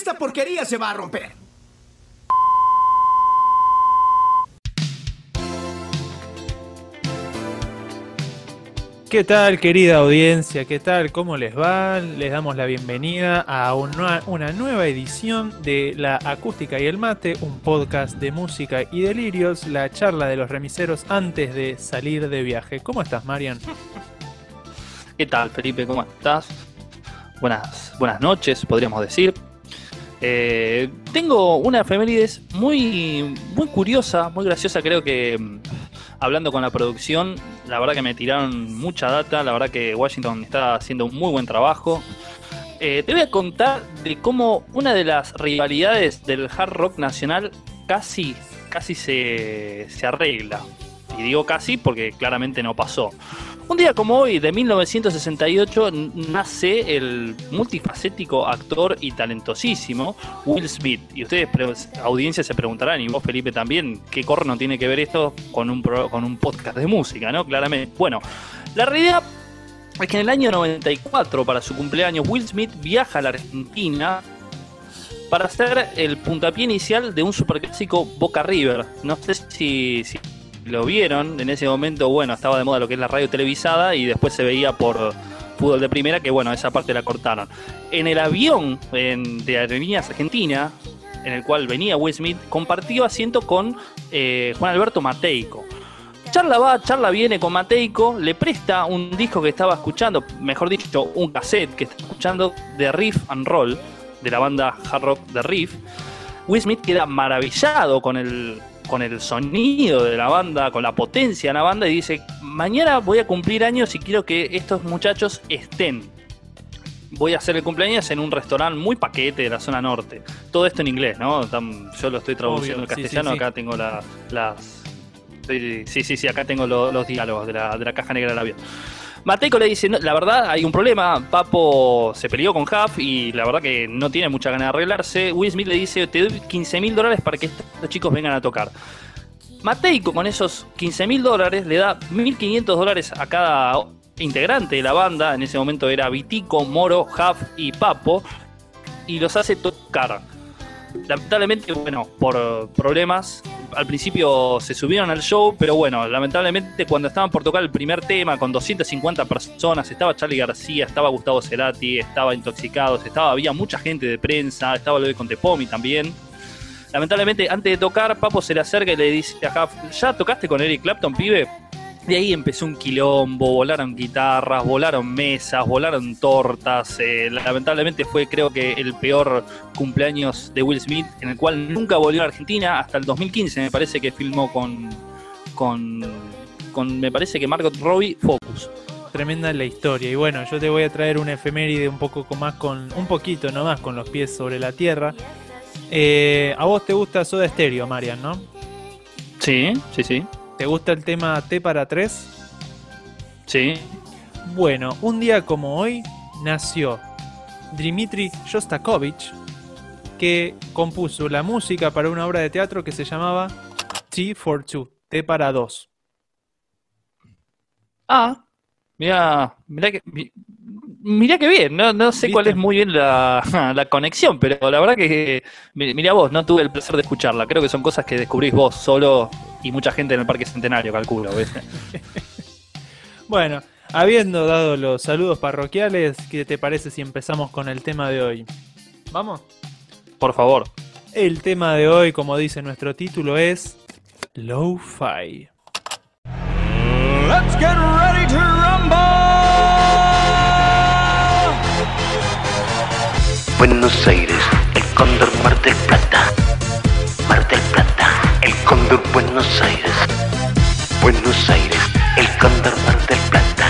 esta porquería se va a romper. ¿Qué tal, querida audiencia? ¿Qué tal? ¿Cómo les va? Les damos la bienvenida a una, una, nueva edición de La Acústica y el Mate, un podcast de música y delirios, la charla de los remiseros antes de salir de viaje. ¿Cómo estás, Marian? ¿Qué tal, Felipe? ¿Cómo estás? Buenas, buenas noches, podríamos decir. Eh, tengo una efemérides muy, muy curiosa, muy graciosa, creo que mm, hablando con la producción, la verdad que me tiraron mucha data, la verdad que Washington está haciendo un muy buen trabajo. Eh, te voy a contar de cómo una de las rivalidades del hard rock nacional casi, casi se, se arregla. Y digo casi porque claramente no pasó. Un día como hoy, de 1968, nace el multifacético actor y talentosísimo Will Smith. Y ustedes, audiencia, se preguntarán, y vos, Felipe, también, ¿qué corno tiene que ver esto con un, con un podcast de música, no? Claramente. Bueno, la realidad es que en el año 94, para su cumpleaños, Will Smith viaja a la Argentina para hacer el puntapié inicial de un superclásico Boca River. No sé si lo vieron, en ese momento, bueno, estaba de moda lo que es la radio televisada y después se veía por fútbol de primera, que bueno, esa parte la cortaron. En el avión de Aerolíneas Argentina, en el cual venía Will Smith, compartió asiento con eh, Juan Alberto Mateico. Charla va, charla viene con Mateico, le presta un disco que estaba escuchando, mejor dicho, un cassette que está escuchando de Riff and Roll, de la banda hard rock de Riff. Will Smith queda maravillado con el, con el sonido de la banda, con la potencia de la banda y dice, mañana voy a cumplir años y quiero que estos muchachos estén. Voy a hacer el cumpleaños en un restaurante muy paquete de la zona norte. Todo esto en inglés, ¿no? Yo lo estoy traduciendo en castellano, acá tengo las... Sí, sí, sí, acá tengo los, diálogos de la, de la caja negra del avión. Mateco le dice, la verdad hay un problema, Papo se peleó con Huff y la verdad que no tiene mucha ganas de arreglarse. Will Smith le dice, te doy 15 mil dólares para que estos chicos vengan a tocar. Mateico con esos 15 mil dólares le da 1.500 dólares a cada integrante de la banda, en ese momento era Vitico, Moro, Huff y Papo, y los hace tocar. Lamentablemente, bueno, por problemas al principio se subieron al show, pero bueno, lamentablemente cuando estaban por tocar el primer tema con 250 personas, estaba Charlie García, estaba Gustavo Cerati, estaba Intoxicados, estaba, había mucha gente de prensa, estaba lo de Contepomi también. Lamentablemente, antes de tocar, Papo se le acerca y le dice a ¿ya tocaste con Eric Clapton, pibe? De ahí empezó un quilombo, volaron guitarras, volaron mesas, volaron tortas. Eh, lamentablemente fue creo que el peor cumpleaños de Will Smith, en el cual nunca volvió a Argentina hasta el 2015, me parece que filmó con, con, con me parece que Margot Robbie Focus. Tremenda la historia. Y bueno, yo te voy a traer una efeméride un poco más con, un poquito nomás con los pies sobre la tierra. Eh, a vos te gusta Soda Stereo, Marian, ¿no? Sí, sí, sí. ¿Te gusta el tema T para 3? Sí. Bueno, un día como hoy nació Dmitri Shostakovich, que compuso la música para una obra de teatro que se llamaba T for Two, T para 2. Ah, mira, mira que Mirá que bien, no, no sé cuál es muy bien la, la, conexión, pero la verdad que, mira vos, no tuve el placer de escucharla. Creo que son cosas que descubrís vos solo y mucha gente en el Parque Centenario, calculo. bueno, habiendo dado los saludos parroquiales, ¿qué te parece si empezamos con el tema de hoy? ¿Vamos? Por favor. El tema de hoy, como dice nuestro título, es Lo-Fi. Let's get ready to rumble! Buenos Aires, el cóndor Mar del Plata. Mar del Plata, el cóndor Buenos Aires. Buenos Aires, el cóndor Mar del Plata.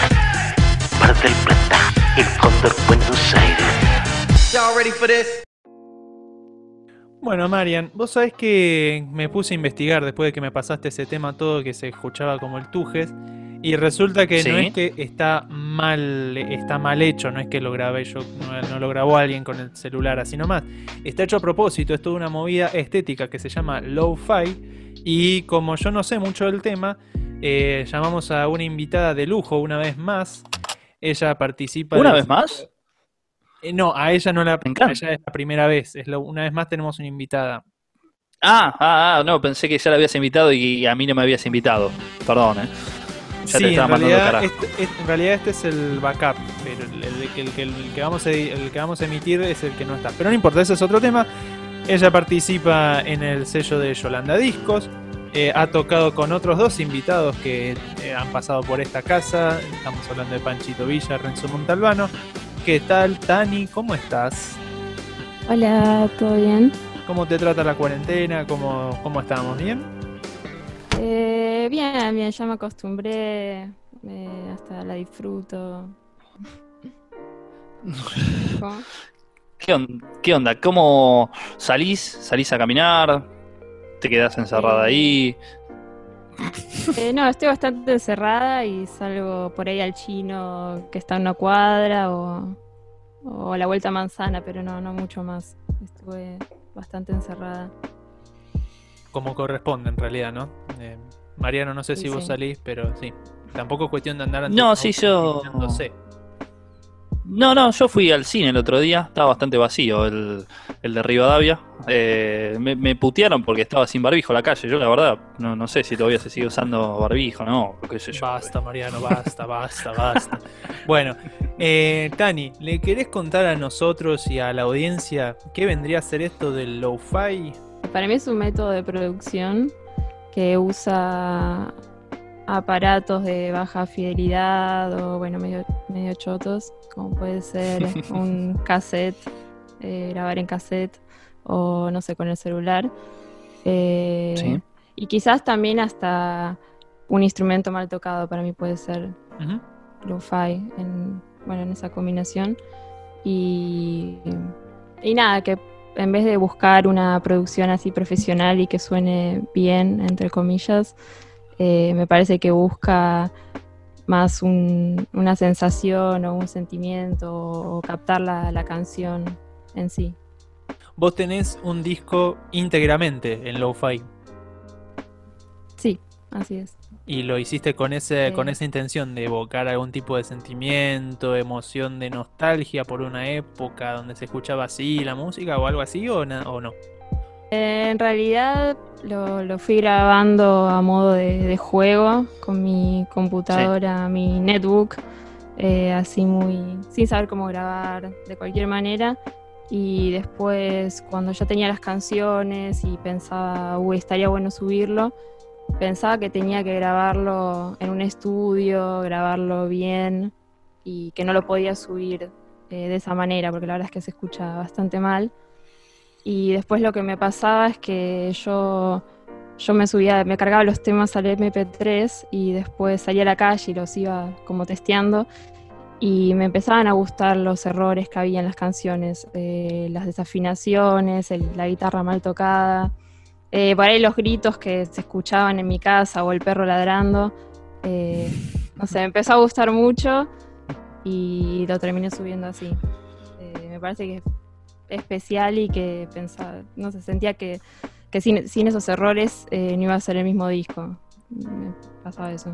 Mar del Plata, el cóndor Buenos Aires. Y'all ready for this? Bueno, Marian, vos sabés que me puse a investigar después de que me pasaste ese tema todo que se escuchaba como el Tujes. Y resulta que no es que está mal, está mal hecho, no es que lo grabé yo, no, lo grabó alguien con el celular así nomás. Está hecho a propósito, es toda una movida estética que se llama Lo-Fi. Y como yo no sé mucho del tema, eh, llamamos a una invitada de lujo una vez más. Ella participa. ¿Una vez más? Eh, no, a ella no la. A ella es la primera vez. Es lo, una vez más tenemos una invitada. Ah, ah, ah, no, pensé que ya la habías invitado y a mí no me habías invitado. Perdón, eh. Ya te estaba en realidad, este, en realidad este es el backup, pero el, que vamos a, el que vamos a emitir es el que no está. Pero no importa, ese es otro tema. Ella participa en el sello de Yolanda Discos. Eh, ha tocado con otros dos invitados que eh, han pasado por esta casa. Estamos hablando de Panchito Villa, Renzo Montalbano. ¿Qué tal, Tani? ¿Cómo estás? Hola, ¿todo bien? ¿Cómo te trata la cuarentena? ¿Cómo, cómo estamos? ¿Bien? Eh, bien, bien, ya me acostumbré. hasta la disfruto. ¿Qué, onda? ¿Cómo salís? ¿Salís a caminar? ¿Te quedás encerrada ahí? Eh, no, estoy bastante encerrada y salgo por ahí al chino que está en una cuadra o, a la vuelta manzana, pero no, no mucho más. Estuve bastante encerrada. Como corresponde en realidad, ¿no? Eh, Mariano, no sé si vos salís, pero sí. Tampoco es cuestión de andar No, sí, yo. No, no, yo fui al cine el otro día, estaba bastante vacío el, el de Rivadavia. Eh, me, putearon porque estaba sin barbijo la calle. Yo la verdad no, no sé si todavía se sigue usando barbijo, no, qué sé yo. Basta, Mariano, basta, basta, basta. Bueno, eh, Tani, ¿le querés contar a nosotros y a la audiencia qué vendría a ser esto del lo-fi? Para mí es un método de producción que usa aparatos de baja fidelidad o bueno, medio, medio chotos, como puede ser un cassette, eh, grabar en cassette o no sé, con el celular. Eh, y quizás también hasta un instrumento mal tocado para mí puede ser lo-fi en, bueno, en esa combinación. Y, y nada, que en vez de buscar una producción así profesional y que suene bien, entre comillas, eh, me parece que busca más una sensación o un sentimiento o, captar la, canción en sí. Vos tenés un disco íntegramente en lo-fi. Sí, así es. Y lo hiciste con ese, con esa intención de evocar algún tipo de sentimiento, emoción de nostalgia por una época donde se escuchaba así la música o algo así o, o no. En realidad lo, fui grabando a modo de, juego con mi computadora, mi netbook, eh, así muy sin saber cómo grabar de cualquier manera. Y después cuando ya tenía las canciones y pensaba, uy, estaría bueno subirlo, pensaba que tenía que grabarlo en un estudio, grabarlo bien y que no lo podía subir eh, de esa manera, porque la verdad es que se escucha bastante mal. Y después lo que me pasaba es que yo, yo me subía, me cargaba los temas al MP3 y después salía a la calle y los iba como testeando y me empezaban a gustar los errores que había en las canciones, eh, las desafinaciones, la guitarra mal tocada, eh, por ahí los gritos que se escuchaban en mi casa o el perro ladrando. Eh, no sé, me empezó a gustar mucho y lo terminé subiendo así. me parece que especial y que pensaba, no sé, sentía que, sin, esos errores eh, no iba a ser el mismo disco. Me pasaba eso.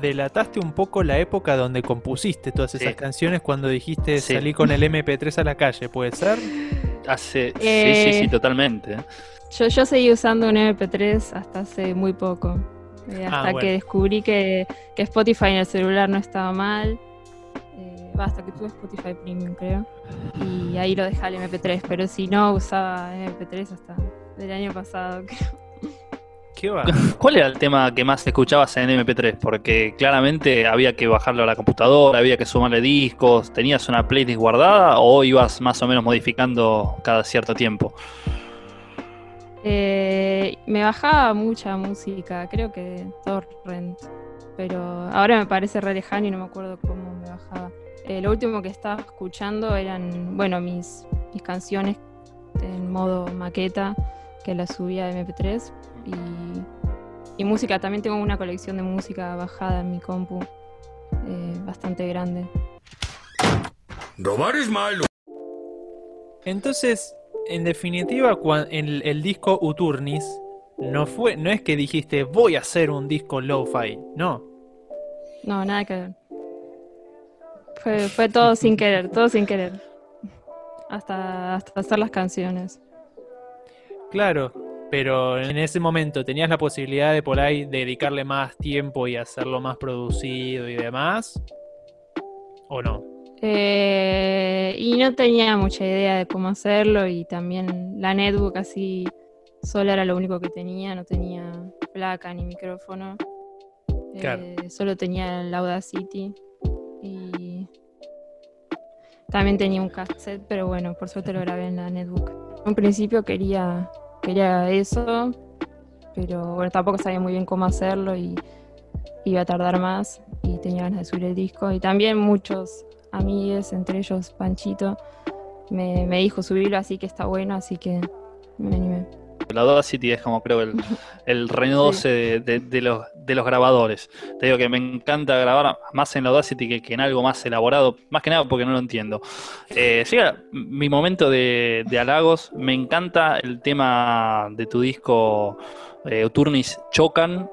Delataste un poco la época donde compusiste todas esas canciones cuando dijiste salí con el MP3 a la calle, ¿puede ser? Hace, sí, sí, sí, eh, totalmente. Yo, yo seguí usando un MP3 hasta hace muy poco. Eh, ah, hasta que descubrí que, que Spotify en el celular no estaba mal hasta que tuve Spotify Premium, creo. Y ahí lo dejé al MP3, pero si no usaba MP3 hasta el año pasado, creo. ¿Qué va? ¿Cuál era el tema que más escuchabas en MP3? Porque claramente había que bajarlo a la computadora, había que sumarle discos. ¿Tenías una playlist guardada o ibas más o menos modificando cada cierto tiempo? Eh, me bajaba mucha música, creo que Torrent, pero ahora me parece re lejano y no me acuerdo cómo me bajaba. Eh, lo último que estaba escuchando eran, bueno, mis, mis canciones en modo maqueta, que las subía a MP3. Y, música, también tengo una colección de música bajada en mi compu, eh, bastante grande. Robar es malo. Entonces, en definitiva, el, el disco Uturnis no fue, no es que dijiste voy a hacer un disco lo-fi, no. No, nada que ver. Fue, todo sin querer, todo sin querer. hasta, hasta hacer las canciones. Claro, pero en ese momento tenías la posibilidad de por ahí dedicarle más tiempo y hacerlo más producido y demás, ¿o no? Eh, y no tenía mucha idea de cómo hacerlo y también la netbook así sola era lo único que tenía, no tenía placa ni micrófono. Eh, solo tenía el Audacity y también tenía un cassette, pero bueno, por suerte lo grabé en la netbook. En un principio quería, quería eso, pero bueno, tampoco sabía muy bien cómo hacerlo y iba a tardar más y tenía ganas de subir el disco. Y también muchos amigos, entre ellos Panchito, me, me dijo subirlo, así que está bueno, así que me animé. La Audacity es como creo el, el de, de, los, de los grabadores. Te digo que me encanta grabar más en la Audacity que, que en algo más elaborado, más que nada porque no lo entiendo. Eh, llega mi momento de, de, halagos. Me encanta el tema de tu disco eh, Turnis Chocan.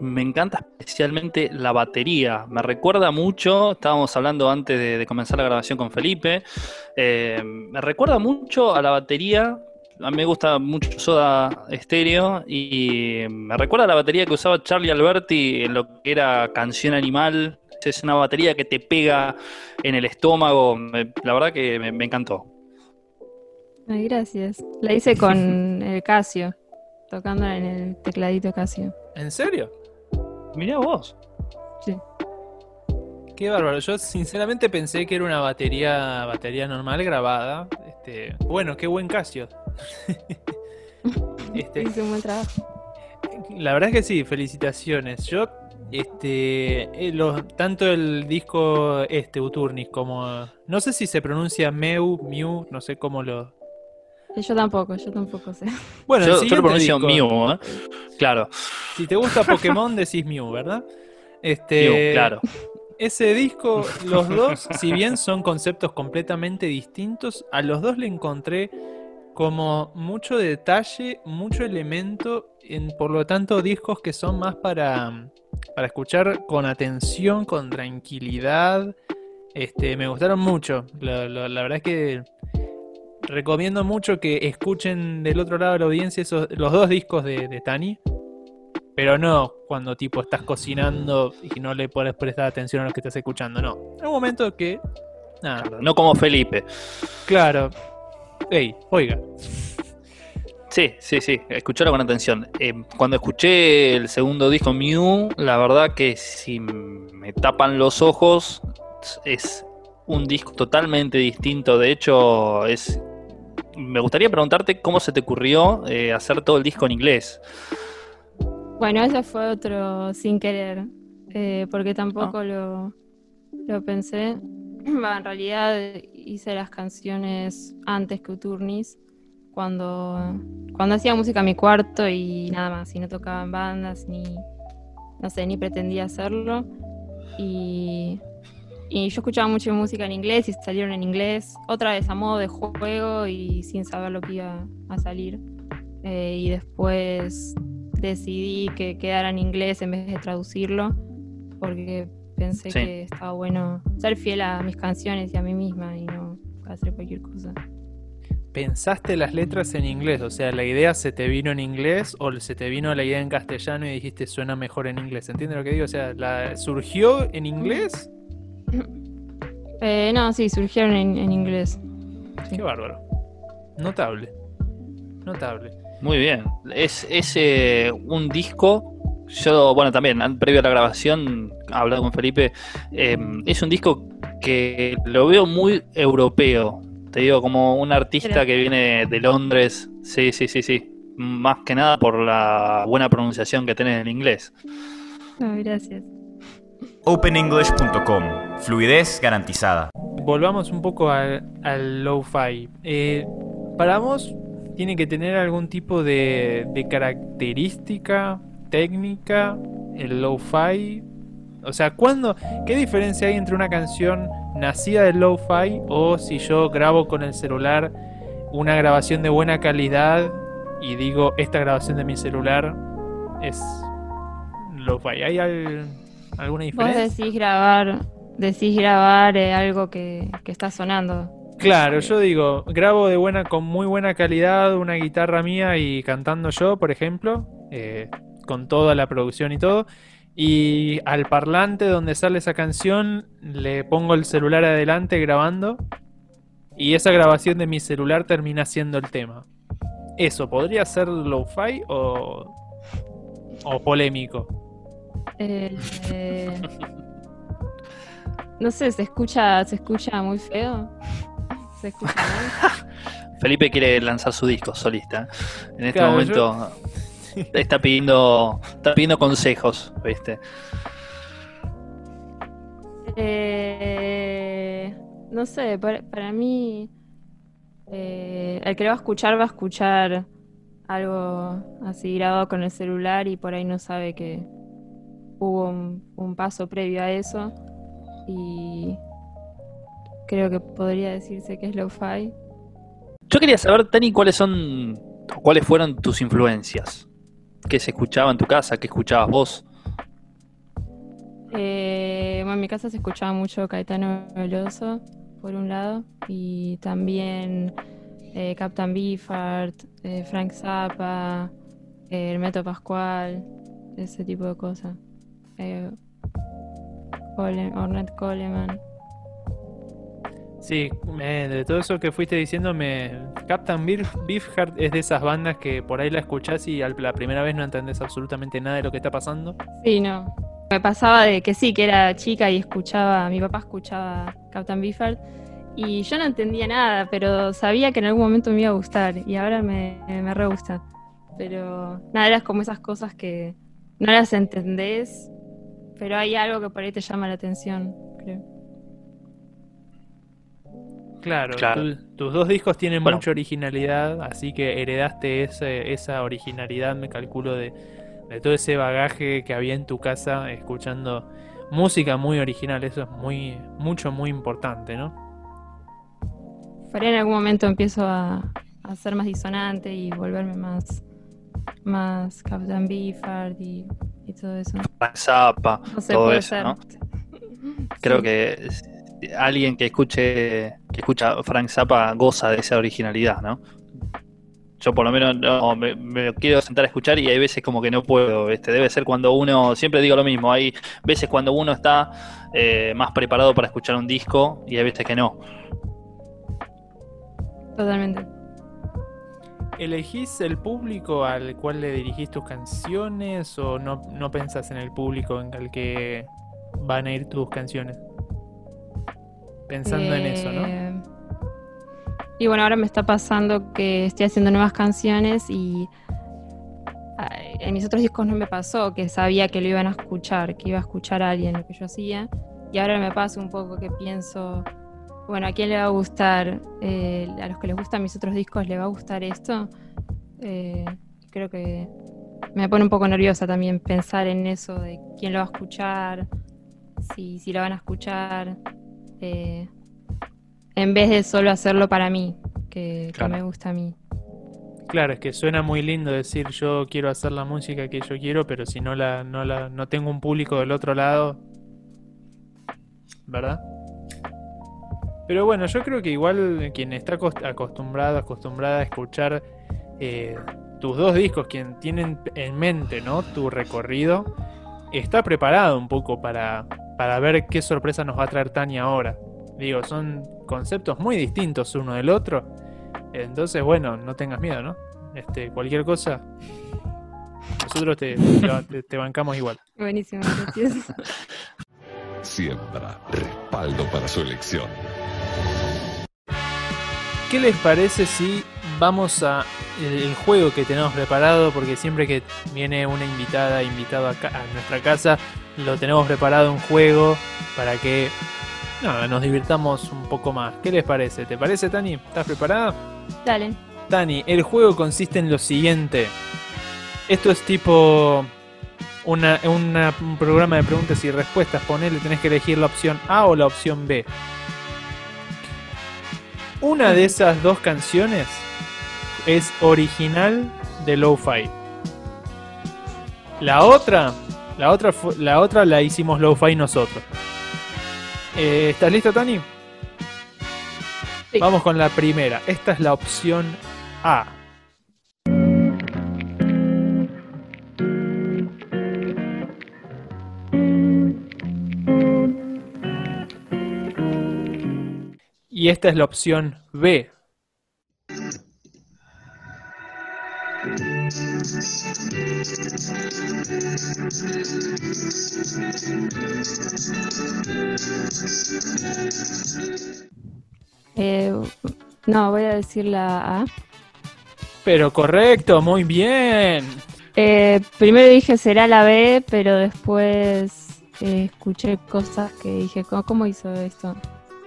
Me encanta especialmente la batería. Me recuerda mucho, estábamos hablando antes de, comenzar la grabación con Felipe, eh, me recuerda mucho a la batería a mí me gusta mucho Soda Stereo y me recuerda a la batería que usaba Charlie Alberti en lo que era Canción Animal. Es una batería que te pega en el estómago. La verdad que me, encantó. Ay, gracias. La hice con el Casio, tocando en el tecladito Casio. ¿En serio? Mirá vos. Sí. Qué bárbaro. Yo sinceramente pensé que era una batería, batería normal grabada. Este, bueno, qué buen Casio. este, un buen trabajo. La verdad es que sí, felicitaciones. Yo, este, eh, tanto el disco este, Uturnis, como. No sé si se pronuncia Meu, Mew, no sé cómo lo. Yo tampoco, yo tampoco sé. Bueno, yo, yo lo pronuncio Mew, ¿eh? Claro. Si te gusta Pokémon, decís Mew, ¿verdad? Este, Mew, claro. Ese disco, los dos, si bien son conceptos completamente distintos, a los dos le encontré como mucho detalle, mucho elemento, en, por lo tanto discos que son más para, para escuchar con atención, con tranquilidad. Este, me gustaron mucho. La, verdad es que recomiendo mucho que escuchen del otro lado de la audiencia esos, los dos discos de, de Tani. Pero no cuando tipo estás cocinando y no le puedes prestar atención a lo que estás escuchando, no. En un momento que... Nada. No como Felipe. Claro, Ey, oiga. Sí, sí, sí, escucharlo con atención. Eh, cuando escuché el segundo disco Mew, la verdad que si me tapan los ojos, es un disco totalmente distinto. De hecho, es. Me gustaría preguntarte cómo se te ocurrió eh, hacer todo el disco en inglés. Bueno, eso fue otro sin querer, eh, porque tampoco ah. lo, lo pensé. en realidad hice las canciones antes que Uturnis, cuando, cuando hacía música en mi cuarto y nada más, y no tocaba en bandas, ni, no sé, ni pretendía hacerlo. Y, y yo escuchaba mucho música en inglés y salieron en inglés, otra vez a modo de juego y sin saber lo que iba a salir. Eh, y después decidí que quedara en inglés en vez de traducirlo, porque pensé que estaba bueno ser fiel a mis canciones y a mí misma y no hacer cualquier cosa. ¿Pensaste las letras en inglés? O sea, ¿la idea se te vino en inglés o se te vino la idea en castellano y dijiste suena mejor en inglés? ¿Entiendes lo que digo? O sea, ¿la, ¿surgió en inglés? Eh, no, sí, surgieron en, inglés. Qué bárbaro. Notable. Notable. Muy bien. Es, es eh, un disco yo, bueno, también, previo a la grabación, hablado con Felipe, eh, es un disco que lo veo muy europeo. Te digo, como un artista que viene de Londres. Sí, sí, sí, sí. Más que nada por la buena pronunciación que tenés en inglés. gracias. OpenEnglish.com. Fluidez garantizada. Volvamos un poco al, lo-fi. Eh, para vos, tiene que tener algún tipo de, característica técnica, el lo-fi. O sea, ¿cuándo, ¿qué diferencia hay entre una canción nacida del lo-fi o si yo grabo con el celular una grabación de buena calidad y digo, esta grabación de mi celular es lo-fi? ¿Hay alguna diferencia? Vos decís grabar, decís grabar eh, algo que, que está sonando. Claro, yo digo, grabo de buena, con muy buena calidad una guitarra mía y cantando yo, por ejemplo, eh, con toda la producción y todo. Y al parlante donde sale esa canción le pongo el celular adelante grabando y esa grabación de mi celular termina siendo el tema. ¿Eso podría ser lo-fi o, o polémico? Eh, no sé, se escucha, se escucha muy feo. Se escucha mal. Felipe quiere lanzar su disco solista. En este momento está pidiendo está pidiendo consejos, ¿viste? Eh, no sé, para, para mí eh, el que lo va a escuchar va a escuchar algo así grabado con el celular y por ahí no sabe que hubo un, paso previo a eso y creo que podría decirse que es lo-fi. Yo quería saber, Tani, cuáles son, cuáles fueron tus influencias. ¿Qué se escuchaba en tu casa? ¿Qué escuchabas vos? Eh, bueno, en mi casa se escuchaba mucho Caetano Veloso, por un lado, y también eh, Captain Beefheart, eh, Frank Zappa, eh, Hermeto Pascual, ese tipo de cosas. Eh, Ornette Coleman. Sí, de todo eso que fuiste diciendo, me Captain Beefheart es de esas bandas que por ahí la escuchás y la primera vez no entendés absolutamente nada de lo que está pasando. Sí, no. Me pasaba de que sí, que era chica y escuchaba, mi papá escuchaba Captain Beefheart y yo no entendía nada, pero sabía que en algún momento me iba a gustar y ahora me, me re gusta. Pero nada, eras como esas cosas que no las entendés, pero hay algo que por ahí te llama la atención, creo. Claro, tus dos discos tienen mucha originalidad, así que heredaste esa originalidad, me calculo, de, todo ese bagaje que había en tu casa escuchando música muy original. Eso es muy, mucho, muy importante, ¿no? Por ahí en algún momento empiezo a, ser más disonante y volverme más, más Captain Beefheart y, todo eso. Zappa, todo eso, ¿no? Creo que alguien que escuche que escucha Frank Zappa goza de esa originalidad, ¿no? Yo por lo menos no, me, quiero sentar a escuchar y hay veces como que no puedo. Este, debe ser cuando uno, siempre digo lo mismo, hay veces cuando uno está eh, más preparado para escuchar un disco y hay veces que no. Totalmente. ¿Elegís el público al cual le dirigís tus canciones o no, no pensás en el público en el que van a ir tus canciones? pensando en eso, ¿no? Eh, y bueno, ahora me está pasando que estoy haciendo nuevas canciones y en mis otros discos no me pasó, que sabía que lo iban a escuchar, que iba a escuchar a alguien lo que yo hacía. Y ahora me pasa un poco que pienso, bueno, ¿a quién le va a gustar? Eh, a los que les gustan mis otros discos, ¿le va a gustar esto? Eh, creo que me pone un poco nerviosa también pensar en eso de quién lo va a escuchar, si, si lo van a escuchar. Eh, en vez de solo hacerlo para mí, que, me gusta a mí. Claro, es que suena muy lindo decir yo quiero hacer la música que yo quiero, pero si no la, no la, no tengo un público del otro lado, ¿verdad? Pero bueno, yo creo que igual quien está acostumbrado, acostumbrada a escuchar eh, tus dos discos, quien tienen en mente, ¿no? Tu recorrido, está preparado un poco para, para ver qué sorpresa nos va a traer Tania ahora. Digo, son conceptos muy distintos uno del otro. Entonces, bueno, no tengas miedo, ¿no? Este, cualquier cosa, nosotros te, te, bancamos igual. Buenísimo, gracias. Siembra respaldo para su elección. ¿Qué les parece si vamos a el, juego que tenemos preparado? Porque siempre que viene una invitada, invitado a nuestra casa, lo tenemos preparado un juego para que nos divirtamos un poco más. ¿Qué les parece? ¿Te parece, Tani? ¿Estás preparada? Dale. Tani, el juego consiste en lo siguiente. Esto es tipo una, un programa de preguntas y respuestas. Ponele, tenés que elegir la opción A o la opción B. Una de esas dos canciones es original de Lo-Fi. La otra la otra, la otra la hicimos lo-fi nosotros. Eh, ¿Estás listo, Tani? Vamos con la primera. Esta es la opción A. Y esta es la opción B. Eh, no, voy a decir la A. Pero correcto, muy bien. Eh, primero dije será la B, pero después eh, escuché cosas que dije, ¿cómo, cómo hizo esto?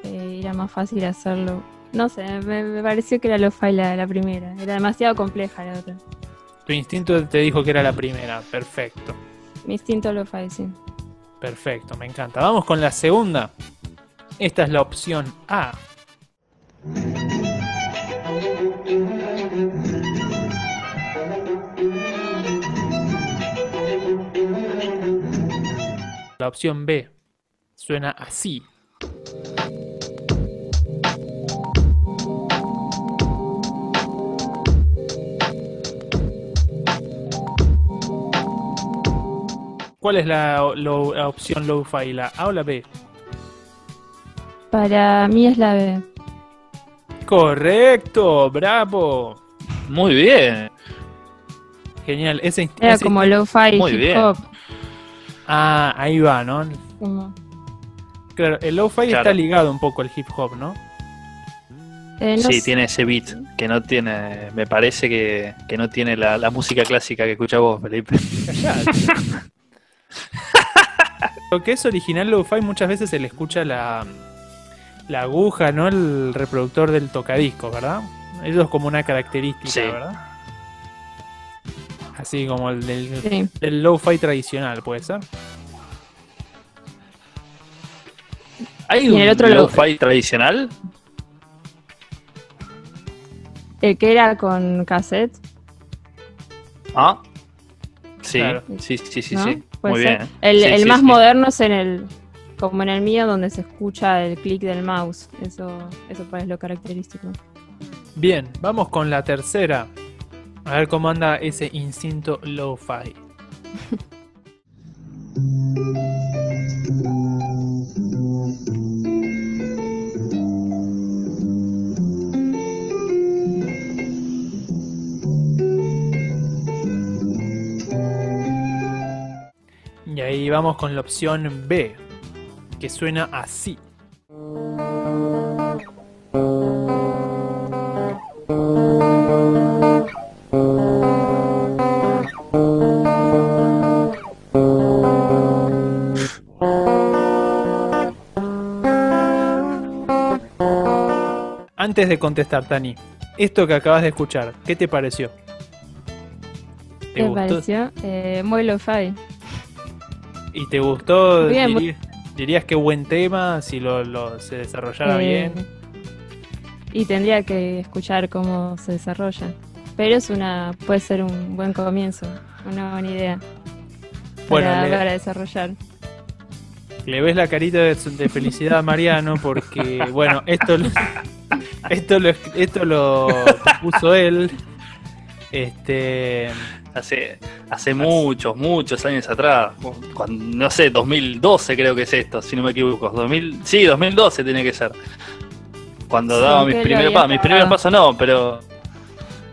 Eh, era más fácil hacerlo. No sé, me, me pareció que era lo fi la, primera. Era demasiado compleja la otra. Tu instinto te dijo que era la primera. Perfecto. Mi instinto lo fi, sí. Perfecto, me encanta. Vamos con la segunda. Esta es la opción A. La opción B suena así. ¿Cuál es la, lo- la opción low-fi? ¿La A o la B? Para mí es la B. Correcto, bravo. Muy bien. Genial. Ese, Era ese como instinto- lo-fi Muy hip bien. hop. Ah, ahí va, ¿no? como- Claro, el lo-fi Claro. está ligado un poco al hip hop, ¿no? Eh, no sí, sé. tiene ese beat que no tiene, me parece que, que no tiene la, la música clásica que escuchas vos, Felipe. Lo que es original lo-fi muchas veces se le escucha la, la aguja, ¿no? El reproductor del tocadisco, ¿verdad? Eso es como una característica, Sí. ¿verdad? Así como el del, Sí. del lo-fi tradicional, ¿puede ser? ¿Hay un lo- lo-fi tradicional? El que era con cassette. Ah, sí, Claro. sí, sí, sí, ¿no? sí. Puede Muy ser. bien. El, Sí, el sí, más sí. moderno es en el, como en el mío, donde se escucha el clic del mouse. Eso, eso pues es lo característico. Bien, vamos con la tercera. A ver cómo anda ese instinto lo-fi. Y ahí vamos con la opción B, que suena así. Antes de contestar, Tani, esto que acabas de escuchar, ¿qué te pareció? ¿Te ¿Qué gustó? pareció? Eh, muy lo-fi. ¿Y te gustó? Bien, Diri- ¿Dirías que buen tema? Si lo, lo- se desarrollara Eh, bien. Y tendría que escuchar cómo se desarrolla. Pero es una, puede ser un buen comienzo, una buena idea Bueno, para, le- para desarrollar. Le ves la carita de, de felicidad a Mariano porque, bueno, esto lo, esto lo, esto lo puso él. Este, Hace, hace muchos, muchos años atrás. Cuando, no sé, 2012 creo que es esto, si no me equivoco. 2000, sí, 2012 tiene que ser. Cuando Sí, daba mis primeros pasos. Mis primeros pasos no, pero.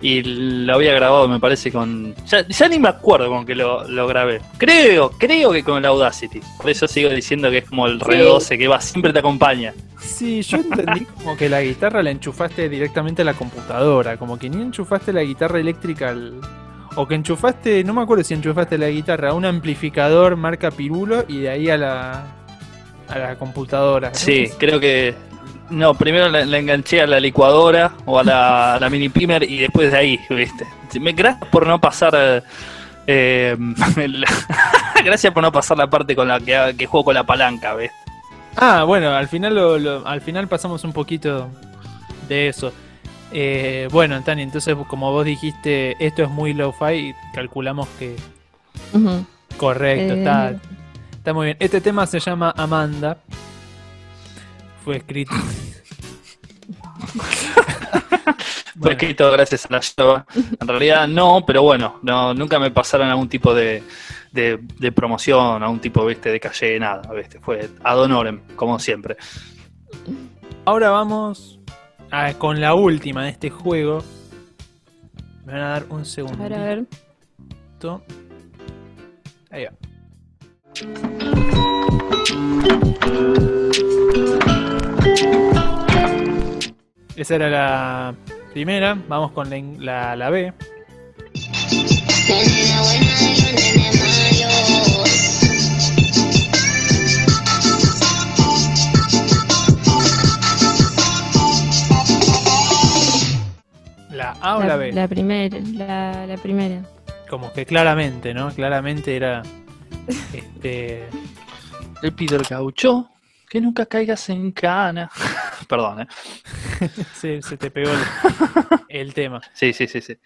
Y lo había grabado, me parece, con. Ya, ya ni me acuerdo con que lo, lo grabé. Creo, creo que con el Audacity. Por eso sigo diciendo que es como el Re Sí. 12 que va, siempre te acompaña. sí, yo entendí como que la guitarra la enchufaste directamente a la computadora, como que ni enchufaste la guitarra eléctrica al... O que enchufaste, no me acuerdo si enchufaste la guitarra a un amplificador marca Pirulo y de ahí a la, a la computadora. ¿no? Sí, creo que. No, primero la, la enganché a la licuadora o a la, a la mini primer y después de ahí, ¿viste? Me, gracias por no pasar. eh, el- gracias por no pasar la parte con la que, que juego con la palanca, ¿ves? Ah, bueno, al final lo, lo- al final pasamos un poquito de eso. Eh, bueno, Tani, entonces como vos dijiste, esto es muy lo-fi, calculamos que correcto, Eh, está, está muy bien. Este tema se llama Amanda. Fue escrito. Fue escrito gracias a la yoga. En realidad no, pero bueno, no, nunca me pasaron algún tipo de, de, promoción, algún tipo ¿viste? de calle, nada. ¿viste? Fue ad honorem, como siempre. Ahora vamos con la última de este juego. Me van a dar un segundo. A ver, a ver. Ahí va. Esa era la primera. Vamos con la, la, B. A o la, B. La primera, la, la primera. Como que claramente, ¿no? Claramente era este... El pido el gaucho, que nunca caigas en cana. Perdón, ¿eh? sí, se te pegó el tema. Sí, sí, sí, sí.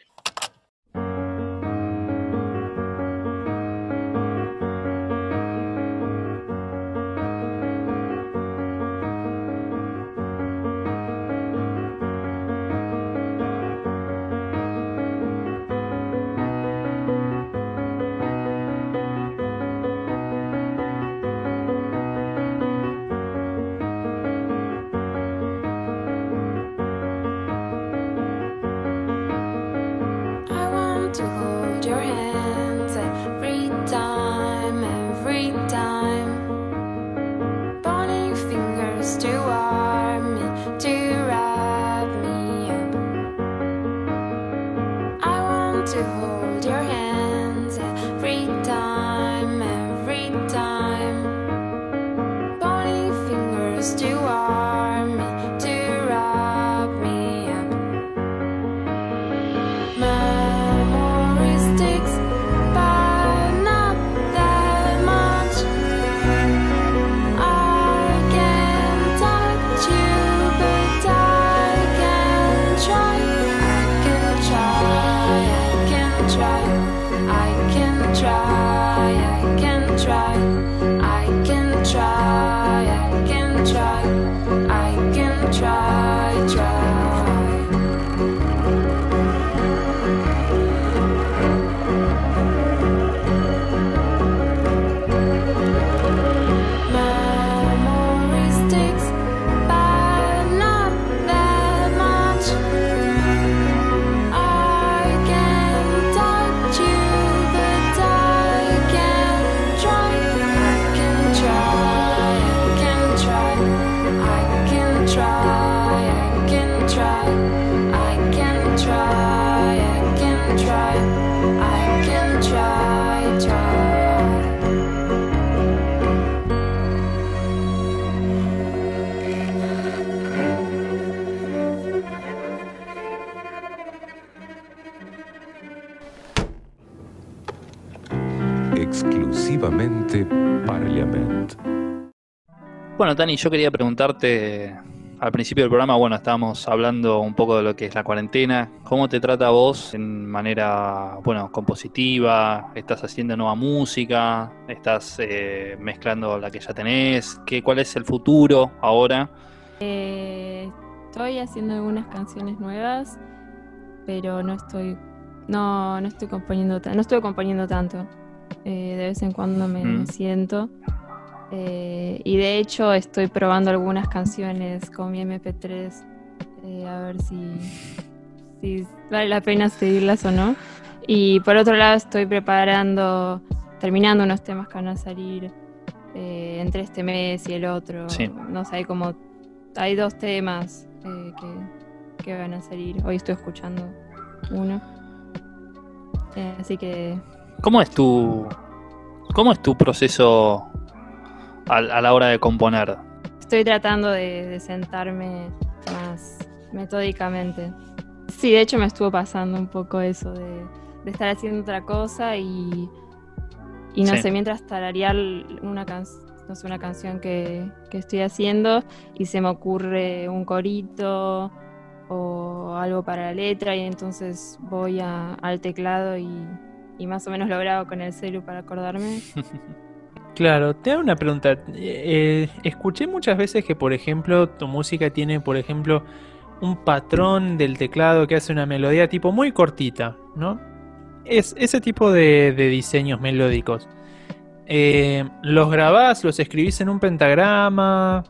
Bueno, Tani, yo quería preguntarte, al principio del programa, bueno, estábamos hablando un poco de lo que es la cuarentena. ¿Cómo te trata a vos en manera, bueno, compositiva? ¿Estás haciendo nueva música? ¿Estás eh, mezclando la que ya tenés? ¿Qué, ¿Cuál es el futuro ahora? Eh, estoy haciendo algunas canciones nuevas, pero no estoy, no, no estoy componiendo, no estoy componiendo tanto. Eh, de vez en cuando me mm. siento eh, y de hecho estoy probando algunas canciones con mi MP3 eh, a ver si, vale la pena seguirlas o no. Y por otro lado estoy preparando, terminando unos temas que van a salir eh, entre este mes y el otro. No sé, hay como hay dos temas que, que, van a salir. Hoy estoy escuchando uno. así que... ¿Cómo es tu, cómo es tu proceso a, la hora de componer? Estoy tratando de, sentarme más metódicamente. Sí, de hecho me estuvo pasando un poco eso de, estar haciendo otra cosa y, y no sé, mientras tararear una, no sé, una canción que, estoy haciendo y se me ocurre un corito o algo para la letra y entonces voy al teclado y, y, más o menos lo grabo con el celu para acordarme. Claro, te hago una pregunta. Eh, escuché muchas veces que, por ejemplo, tu música tiene, por ejemplo, un patrón del teclado que hace una melodía tipo muy cortita, ¿no? Es ese tipo de, diseños melódicos. Eh, ¿Los grabás, los escribís en un pentagrama?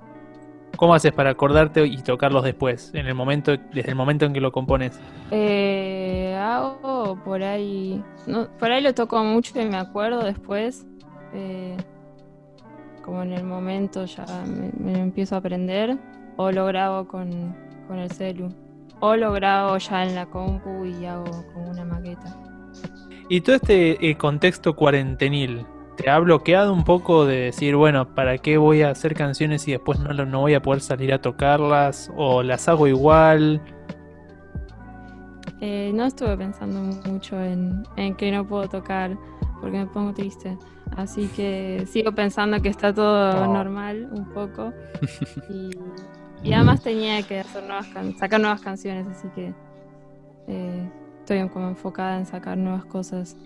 ¿Cómo haces para acordarte y tocarlos después, en el momento, desde el momento en que lo compones? Eh, hago por ahí, por ahí lo toco mucho y me acuerdo después. Eh, como en el momento ya me, empiezo a aprender, o lo grabo con, el celu, o lo grabo ya en la compu y hago como una maqueta. Y todo este eh, contexto cuarentenil, ¿te ha bloqueado un poco de decir, bueno, ¿para qué voy a hacer canciones y después no, no voy a poder salir a tocarlas? ¿O las hago igual? Eh, no estuve pensando mucho en, en que no puedo tocar porque me pongo triste. Así que sigo pensando que está todo oh. normal un poco. Y, además tenía que hacer nuevas sacar nuevas canciones, así que eh, estoy como enfocada en sacar nuevas cosas.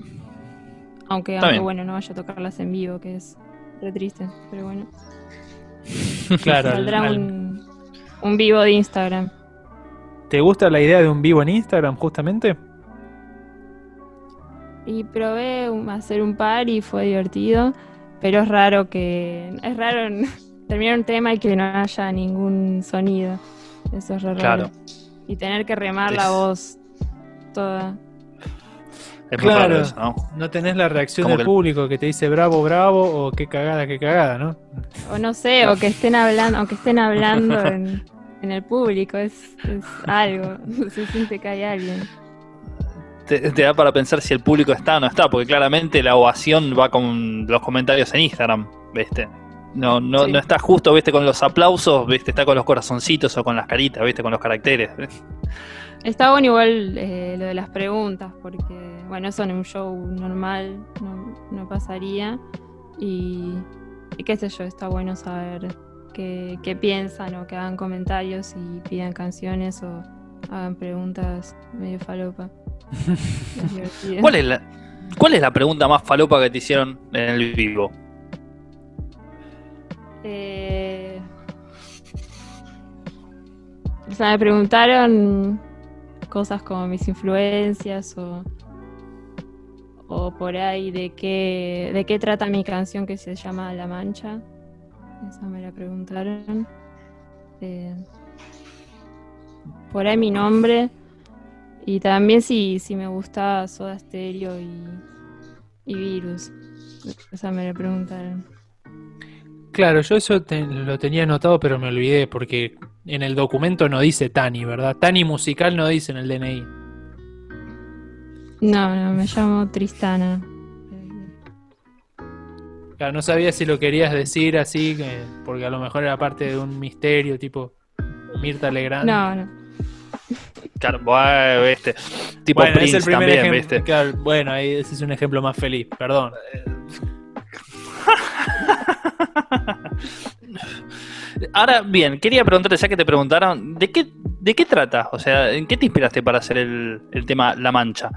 Aunque, bueno, no vaya a tocarlas en vivo, que es re triste, pero bueno. claro. Saldrá un, un vivo de Instagram. ¿Te gusta la idea de un vivo en Instagram, justamente? y probé hacer un par y fue divertido, pero es raro que es raro terminar un tema y que no haya ningún sonido. Eso es raro. Claro. Y tener que remar la voz toda. Es claro, ¿no? ¿no? tenés la reacción del público que te dice bravo, bravo o qué cagada, qué cagada, ¿no? O no sé, o que estén hablando, aunque estén hablando en, el público, es, es algo, se siente que hay alguien te, da para pensar si el público está o no está, porque claramente la ovación va con los comentarios en Instagram, ¿viste? No, no, no está justo, ¿viste? Con los aplausos, ¿viste? Está con los corazoncitos o con las caritas, ¿viste? Con los caracteres. Está bueno igual eh, lo de las preguntas, porque, bueno, eso en un show normal no, pasaría. Y, qué sé yo, está bueno saber qué, qué piensan o que hagan comentarios y pidan canciones o hagan preguntas medio falopa. ¿Cuál es, la, ¿Cuál es la pregunta más falopa que te hicieron en el vivo? Eh, o sea, me preguntaron cosas como mis influencias o, o por ahí de qué, de qué trata mi canción que se llama La Mancha. Esa me la preguntaron. Eh, por ahí mi nombre. Y también si, si me gusta Soda Stereo y, y Virus. Esa me lo preguntaron. Claro, yo eso lo tenía anotado, pero me olvidé porque en el documento no dice Tani, ¿verdad? Tani musical no dice en el DNI. No, no, me llamo Tristana. Claro, no sabía si lo querías decir así, porque a lo mejor era parte de un misterio, tipo Mirta Legrand. No, no. Claro, bueno, ¿viste? Tipo bueno, Prince es el primer también, ¿viste? bueno, ahí ese es un ejemplo más feliz, perdón. Ahora, bien, quería preguntarte, ya que te preguntaron, ¿de qué, de qué trata? O sea, ¿en qué te inspiraste para hacer el, el tema La Mancha?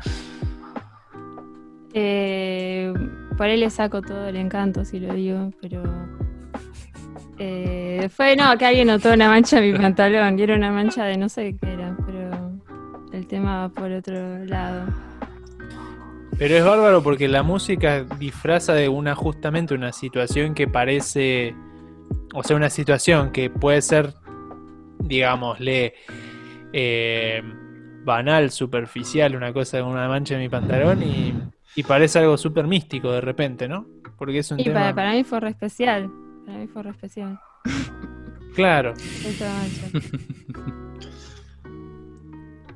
Eh, por ahí le saco todo el encanto, si lo digo, pero eh, fue, no, que alguien notó una mancha en mi pantalón y era una mancha de no sé qué era, pero el tema va por otro lado. Pero es bárbaro porque la música disfraza de una justamente una situación que parece, o sea, una situación que puede ser, digámosle, eh, banal, superficial, una cosa de una mancha en mi pantalón y, parece algo súper místico de repente, ¿no? Porque es un y para, para mí fue re especial. Para mí fue especial. Claro.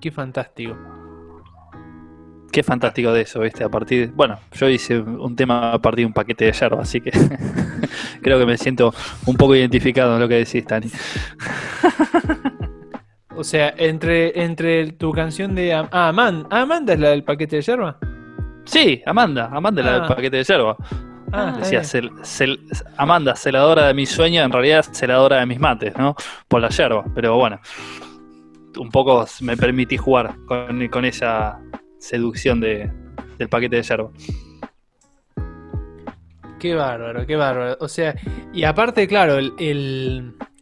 Qué fantástico. Qué fantástico de eso, ¿viste? A partir. Bueno, yo hice un tema a partir de un paquete de yerba, así que creo que me siento un poco identificado en lo que decís, Tani. o sea, entre, entre tu canción de. Ah, Amanda. ¿Amanda es la del paquete de yerba? Sí, Amanda. Amanda es la del ah. paquete de yerba. Ah, decía, Amanda, celadora de mi sueño, en realidad celadora de mis mates, ¿no? Por la yerba, pero bueno, un poco me permití jugar con, esa seducción de, del paquete de yerba. Qué bárbaro, qué bárbaro. O sea, y aparte, claro, el,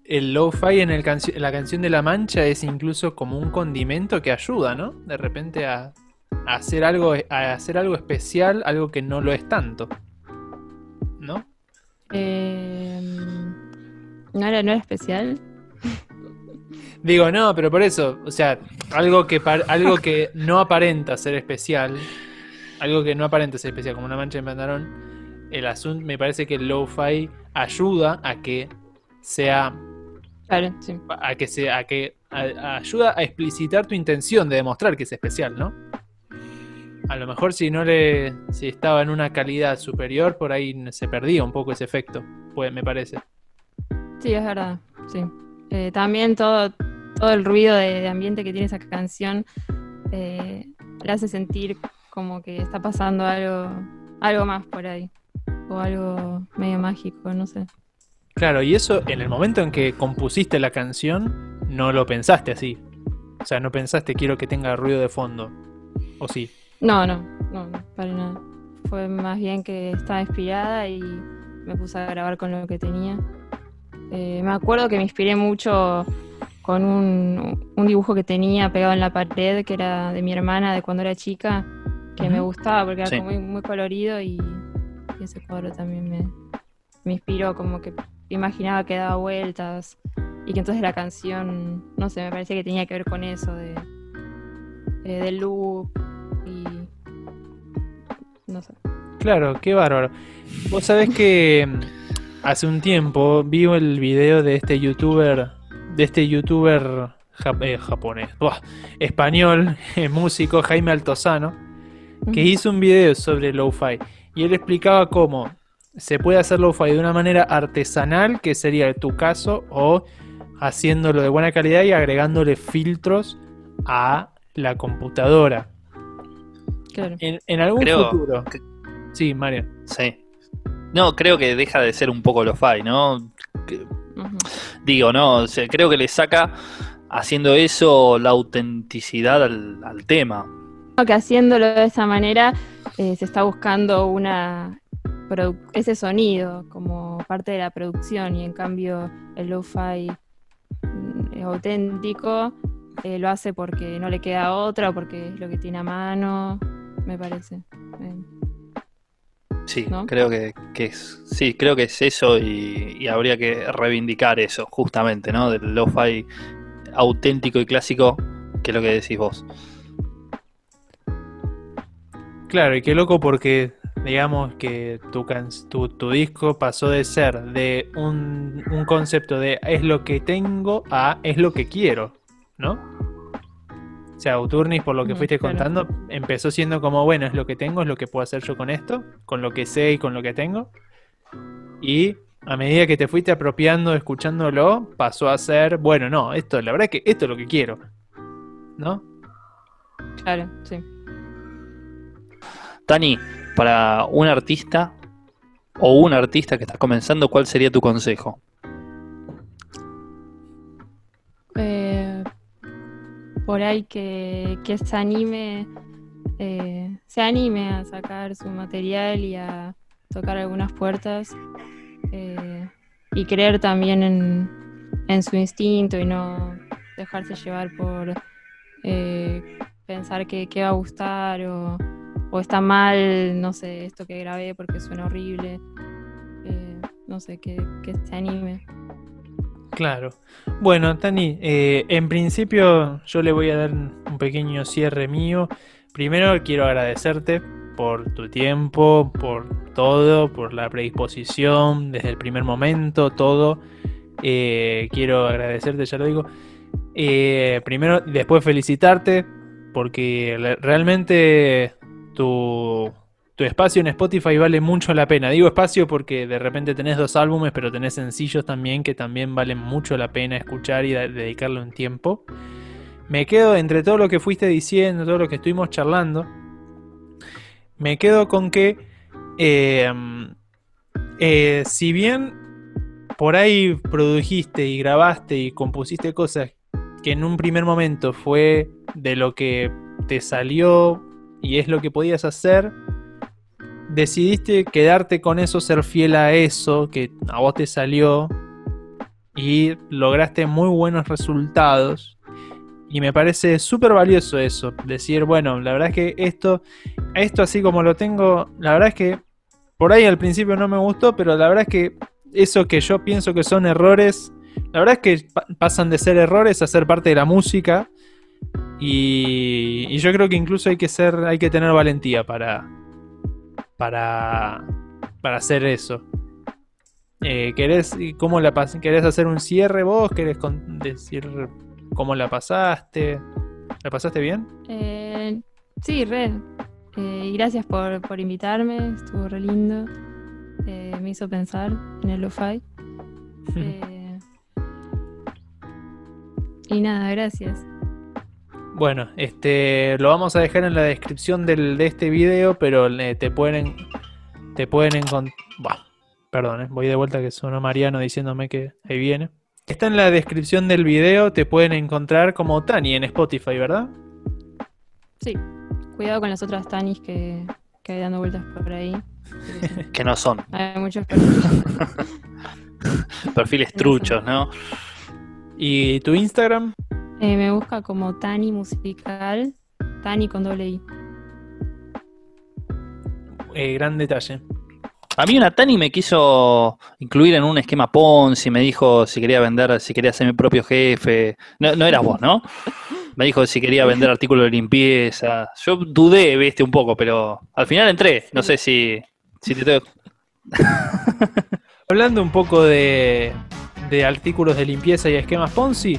el lo-fi en, el la canción de La Mancha es incluso como un condimento que ayuda, ¿no? De repente a, hacer algo, a hacer algo especial, algo que no lo es tanto. ¿No? Eh, ¿no, era, ¿No era especial? Digo, no, pero por eso, o sea, algo que, algo que no aparenta ser especial, algo que no aparenta ser especial, como una mancha de pantalón, el asunto, me parece que el lo-fi ayuda a que sea Claro, sí. A que se, a que ayuda a explicitar tu intención de demostrar que es especial, ¿no? A lo mejor si no le, si estaba en una calidad superior, por ahí se perdía un poco ese efecto, pues me parece. Sí, es verdad, sí. Eh, también todo, todo el ruido de, ambiente que tiene esa canción eh, le hace sentir como que está pasando algo, algo más por ahí, o algo medio mágico, no sé. Claro, y eso en el momento en que compusiste la canción, no lo pensaste así. O sea, no pensaste quiero que tenga ruido de fondo. ¿O sí? No, no, no, para nada. Fue más bien que estaba inspirada y me puse a grabar con lo que tenía. Eh, me acuerdo que me inspiré mucho con un, dibujo que tenía pegado en la pared, que era de mi hermana de cuando era chica, que me gustaba porque era muy, muy colorido y, ese cuadro también me, me inspiró, como que imaginaba que daba vueltas y que entonces la canción, no sé, me parecía que tenía que ver con eso de, eh, del loop y no sé. Claro, qué bárbaro. Vos sabés que hace un tiempo vi el video de este youtuber, de este youtuber eh, japonés, español, músico, Jaime Altozano, que hizo un video sobre lo-fi y él explicaba cómo se puede hacer lo-fi de una manera artesanal, que sería tu caso, o haciéndolo de buena calidad y agregándole filtros a la computadora. Claro. En, algún futuro. Sí, Mario. Sí. No, creo que deja de ser un poco lo-fi, ¿no? Digo, no, creo que le saca haciendo eso la autenticidad al, tema. Que haciéndolo de esa manera eh, se está buscando una ese sonido como parte de la producción y en cambio el lo-fi mm, auténtico eh, lo hace porque no le queda otra o porque es lo que tiene a mano, me parece. Sí, creo que, es, sí, creo que es eso y, habría que reivindicar eso, justamente, ¿no? Del lo-fi auténtico y clásico, que es lo que decís vos. Claro, y qué loco porque digamos que tu, tu, disco pasó de ser de un, concepto de es lo que tengo a es lo que quiero, ¿no? O sea, Auturnis, por lo que mm, fuiste contando, empezó siendo como, bueno, es lo que tengo, es lo que puedo hacer yo con esto, con lo que sé y con lo que tengo. Y a medida que te fuiste apropiando, escuchándolo, pasó a ser, bueno, no, esto, la verdad es que esto es lo que quiero. ¿No? Claro, sí. Tani, para un artista o un artista que está comenzando, ¿cuál sería tu consejo? Por ahí que, se anime, eh, se anime a sacar su material y a tocar algunas puertas eh, y creer también en, su instinto y no dejarse llevar por pensar que, que va a gustar o o está mal, no sé, esto que grabé porque suena horrible. Eh, no sé, que, se anime. Claro. Bueno, Tani, eh, en principio yo le voy a dar un pequeño cierre mío. Primero quiero agradecerte por tu tiempo, por todo, por la predisposición desde el primer momento, todo. Eh, quiero agradecerte, ya lo digo. primero, después felicitarte, porque realmente tu, espacio en Spotify vale mucho la pena. Digo espacio porque de repente tenés dos álbumes, pero tenés sencillos también que también valen mucho la pena escuchar y dedicarle un tiempo. Me quedo entre todo lo que fuiste diciendo, todo lo que estuvimos charlando. Me quedo con que em, eh, si bien por ahí produjiste y grabaste y compusiste cosas que en un primer momento fue de lo que te salió y es lo que podías hacer, decidiste quedarte con eso, ser fiel a eso que a vos te salió y lograste muy buenos resultados. Y me parece súper valioso eso, decir, bueno, la verdad es que esto, esto así como lo tengo, la verdad es que por ahí al principio no me gustó, pero la verdad es que eso que yo pienso que son errores, la verdad es que pasan de ser errores a ser parte de la música. Y, yo creo que incluso hay que ser, hay que tener valentía para, para, para hacer eso. Eh, ¿querés, cómo la ¿Querés hacer un cierre vos? ¿Querés decir cómo la pasaste? ¿La pasaste bien? Eh, sí, re. Eh, gracias por, por, invitarme, estuvo re lindo. Eh, me hizo pensar en el lo-fi. y nada, gracias. Bueno, este lo vamos a dejar en la descripción del, de este video, pero te pueden te pueden encontrar Perdón, eh, voy de vuelta que sonó Mariano diciéndome que ahí viene. Está en la descripción del video, te pueden encontrar como Tani en Spotify, ¿verdad? Sí. Cuidado con las otras Tanis que, que hay dando vueltas por ahí. que no son. Hay muchos perfiles. perfiles truchos, ¿no? ¿Y tu Instagram? Eh, me busca como Tani Musical, Tani con doble I. Eh, gran detalle. A mí una Tani me quiso incluir en un esquema Ponzi, me dijo si quería vender, si quería ser mi propio jefe. No, no eras vos, ¿no? Me dijo si quería vender artículos de limpieza. Yo dudé, viste, un poco, pero al final entré. No sé si, si te tengo... Hablando un poco de, de artículos de limpieza y esquemas Ponzi,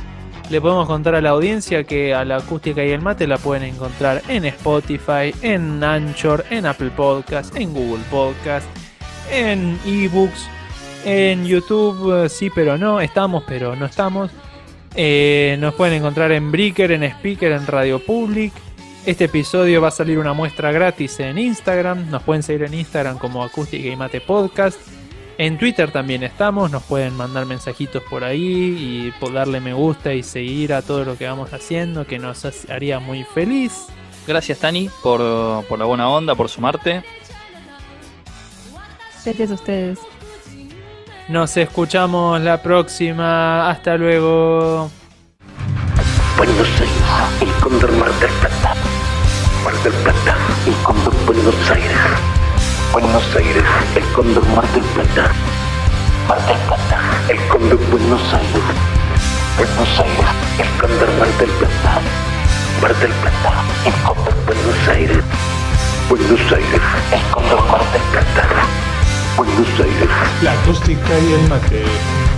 le podemos contar a la audiencia que a la acústica y el mate la pueden encontrar en Spotify, en Anchor, en Apple Podcast, en Google Podcast en ebooks, en YouTube, eh, sí, pero no, estamos, pero no estamos. Eh, nos pueden encontrar en Breaker, en Speaker, en Radio Public. Este episodio va a salir una muestra gratis en Instagram. Nos pueden seguir en Instagram como Acústica y Mate Podcast. En Twitter también estamos. Nos pueden mandar mensajitos por ahí y darle me gusta y seguir a todo lo que vamos haciendo, que nos haría muy feliz. Gracias, Tani, por, por la buena onda, por sumarte. Gracias a ustedes. Nos escuchamos la próxima. Hasta luego. Buenos Aires, el Cóndor Mar del Plata. Mar del Plata, el Cóndor Buenos Aires. Buenos Aires, el Cóndor Mar del Plata. Mar del Plata, el Cóndor Buenos Aires. Buenos Aires, el Cóndor Mar del Plata. Mar del Plata, el Cóndor Buenos Aires. Buenos Aires, el Cóndor Mar del Plata. Buenos Aires. La acústica y el mate.